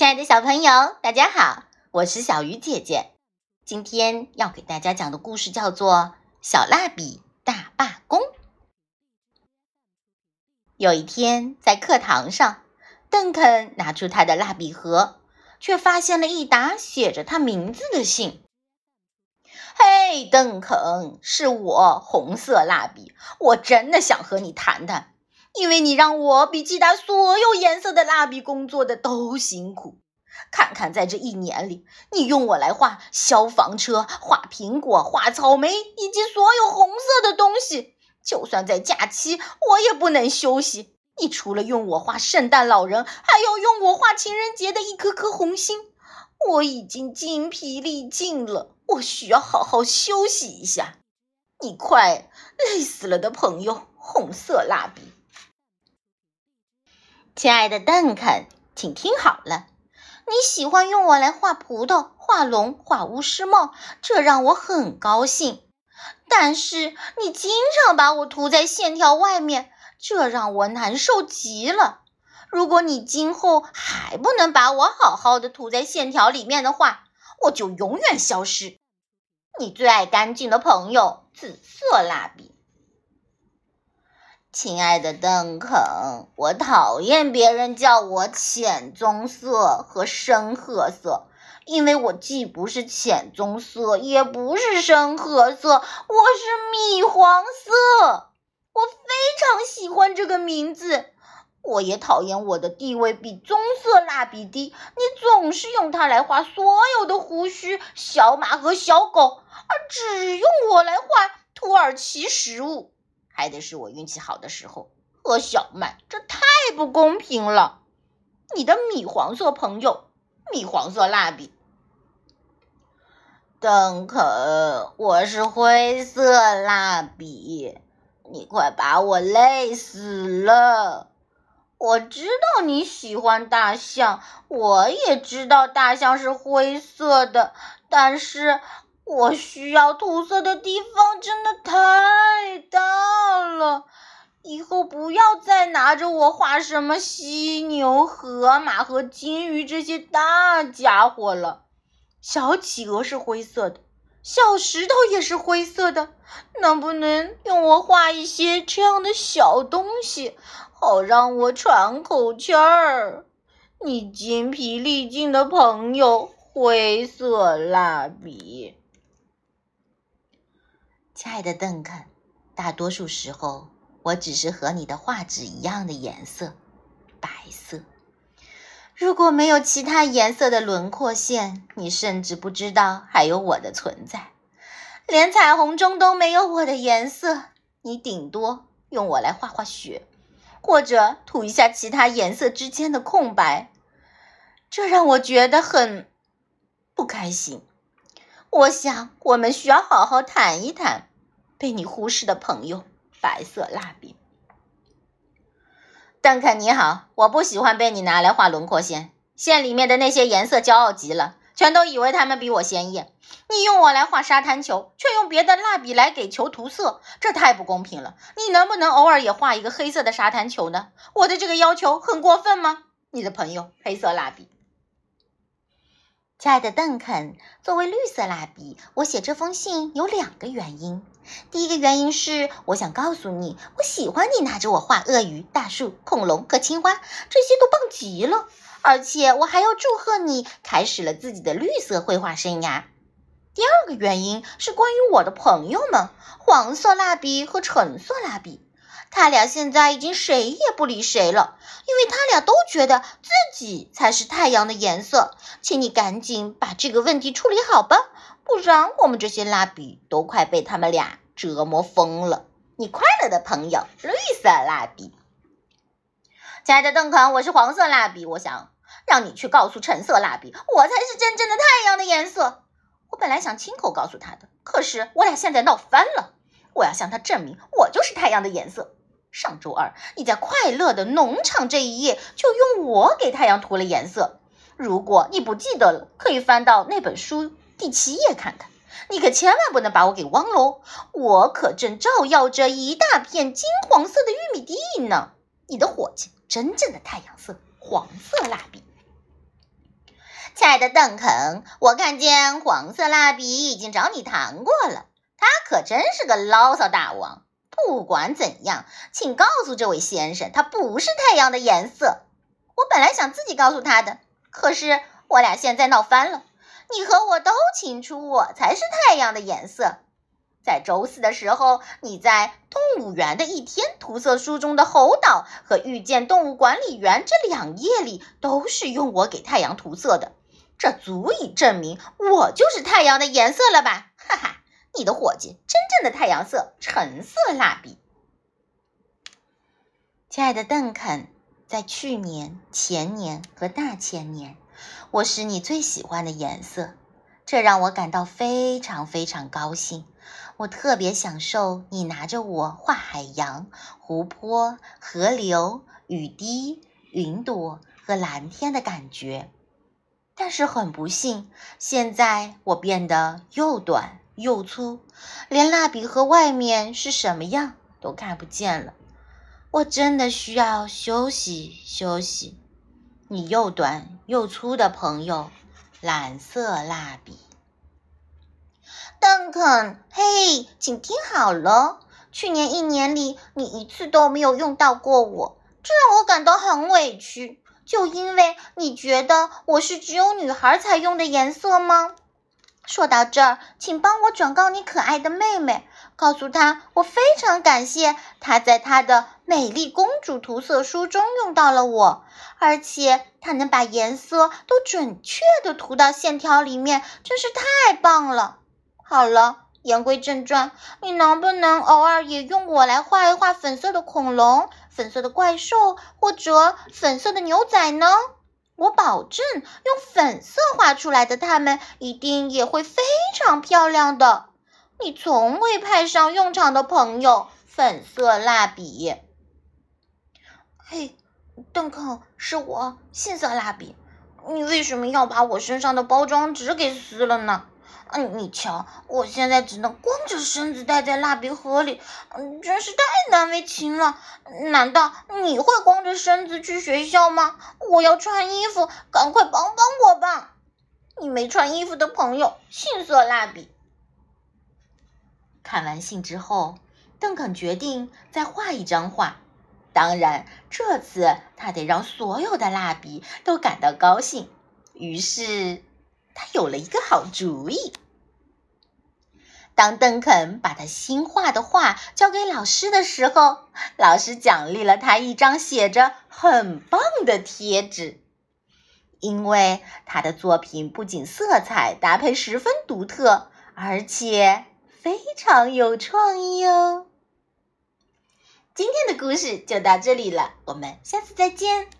亲爱的小朋友，大家好，我是小鱼姐姐。今天要给大家讲的故事叫做《小蜡笔大罢工》。有一天，在课堂上，邓肯拿出他的蜡笔盒，却发现了一沓写着他名字的信。嘿，邓肯，是我，红色蜡笔。我真的想和你谈谈。因为你让我比其他所有颜色的蜡笔工作的都辛苦。看看，在这一年里，你用我来画消防车、画苹果、画草莓，以及所有红色的东西。就算在假期，我也不能休息。你除了用我画圣诞老人，还要用我画情人节的一颗颗红心。我已经精疲力尽了，我需要好好休息一下。你快累死了的朋友，红色蜡笔。亲爱的邓肯，请听好了，你喜欢用我来画葡萄、画龙、画巫师帽，这让我很高兴。但是你经常把我涂在线条外面，这让我难受极了。如果你今后还不能把我好好的涂在线条里面的话，我就永远消失。你最爱干净的朋友，紫色蜡笔。亲爱的邓肯，我讨厌别人叫我浅棕色和深褐色，因为我既不是浅棕色，也不是深褐色，我是米黄色。我非常喜欢这个名字。我也讨厌我的地位比棕色蜡笔低，你总是用它来画所有的胡须、小马和小狗，而只用我来画土耳其食物。还得是我运气好的时候和小麦，这太不公平了。你的米黄色朋友，米黄色蜡笔，邓肯，我是灰色蜡笔，你快把我累死了。我知道你喜欢大象，我也知道大象是灰色的，但是。我需要涂色的地方真的太大了，以后不要再拿着我画什么犀牛、河马和金鱼这些大家伙了。小企鹅是灰色的，小石头也是灰色的，能不能用我画一些这样的小东西，好让我喘口气儿？你筋疲力尽的朋友，灰色蜡笔。亲爱的邓肯，大多数时候我只是和你的画纸一样的颜色，白色。如果没有其他颜色的轮廓线，你甚至不知道还有我的存在。连彩虹中都没有我的颜色，你顶多用我来画画雪，或者涂一下其他颜色之间的空白。这让我觉得很不开心。我想我们需要好好谈一谈。被你忽视的朋友，白色蜡笔。邓肯你好，我不喜欢被你拿来画轮廓线。线里面的那些颜色骄傲极了，全都以为他们比我鲜艳。你用我来画沙滩球，却用别的蜡笔来给球涂色，这太不公平了。你能不能偶尔也画一个黑色的沙滩球呢？我的这个要求很过分吗？你的朋友，黑色蜡笔。亲爱的邓肯，作为绿色蜡笔，我写这封信有两个原因。第一个原因是，我想告诉你，我喜欢你拿着我画鳄鱼、大树、恐龙和青蛙，这些都棒极了。而且，我还要祝贺你开始了自己的绿色绘画生涯。第二个原因是关于我的朋友们，黄色蜡笔和橙色蜡笔。他俩现在已经谁也不理谁了，因为他俩都觉得自己才是太阳的颜色。请你赶紧把这个问题处理好吧，不然我们这些蜡笔都快被他们俩折磨疯了。你快乐的朋友，绿色蜡笔。亲爱的邓肯，我是黄色蜡笔，我想让你去告诉橙色蜡笔，我才是真正的太阳的颜色。我本来想亲口告诉他的，可是我俩现在闹翻了，我要向他证明我就是太阳的颜色。上周二，你在快乐的农场这一页就用我给太阳涂了颜色。如果你不记得了，可以翻到那本书第七页看看。你可千万不能把我给忘了哦，我可正照耀着一大片金黄色的玉米地呢。你的伙计，真正的太阳色，黄色蜡笔。亲爱的邓肯，我看见黄色蜡笔已经找你谈过了，他可真是个牢骚大王。不管怎样，请告诉这位先生，他不是太阳的颜色。我本来想自己告诉他的，可是我俩现在闹翻了。你和我都清楚，我才是太阳的颜色。在周四的时候，你在动物园的一天涂色书中的猴岛和遇见动物管理员这两页里，都是用我给太阳涂色的。这足以证明我就是太阳的颜色了吧？哈哈，你的伙计，真正的太阳色，橙色蜡笔。亲爱的邓肯，在去年、前年和大前年，我是你最喜欢的颜色，这让我感到非常非常高兴。我特别享受你拿着我画海洋、湖泊、河流、雨滴、云朵和蓝天的感觉。但是很不幸，现在我变得又短又粗，连蜡笔盒外面是什么样都看不见了。我真的需要休息休息。你又短又粗的朋友，蓝色蜡笔。邓肯，嘿，请听好了，去年一年里，你一次都没有用到过我，这让我感到很委屈。就因为你觉得我是只有女孩才用的颜色吗？说到这儿，请帮我转告你可爱的妹妹，告诉她我非常感谢她在她的美丽公主涂色书中用到了我，而且她能把颜色都准确的涂到线条里面，真是太棒了。好了，言归正传，你能不能偶尔也用我来画一画粉色的恐龙、粉色的怪兽或者粉色的牛仔呢？我保证，用粉色画出来的它们一定也会非常漂亮的。你从未派上用场的朋友，粉色蜡笔。嘿，邓肯，是我，杏色蜡笔。你为什么要把我身上的包装纸给撕了呢？嗯，你瞧，我现在只能光着身子待在蜡笔盒里，嗯，真是太难为情了。难道你会光着身子去学校吗？我要穿衣服，赶快帮帮我吧！你没穿衣服的朋友，杏色蜡笔。看完信之后，邓肯决定再画一张画。当然，这次他得让所有的蜡笔都感到高兴。于是。他有了一个好主意。当邓肯把他新画的画交给老师的时候，老师奖励了他一张写着“很棒”的贴纸，因为他的作品不仅色彩搭配十分独特，而且非常有创意哦。今天的故事就到这里了，我们下次再见。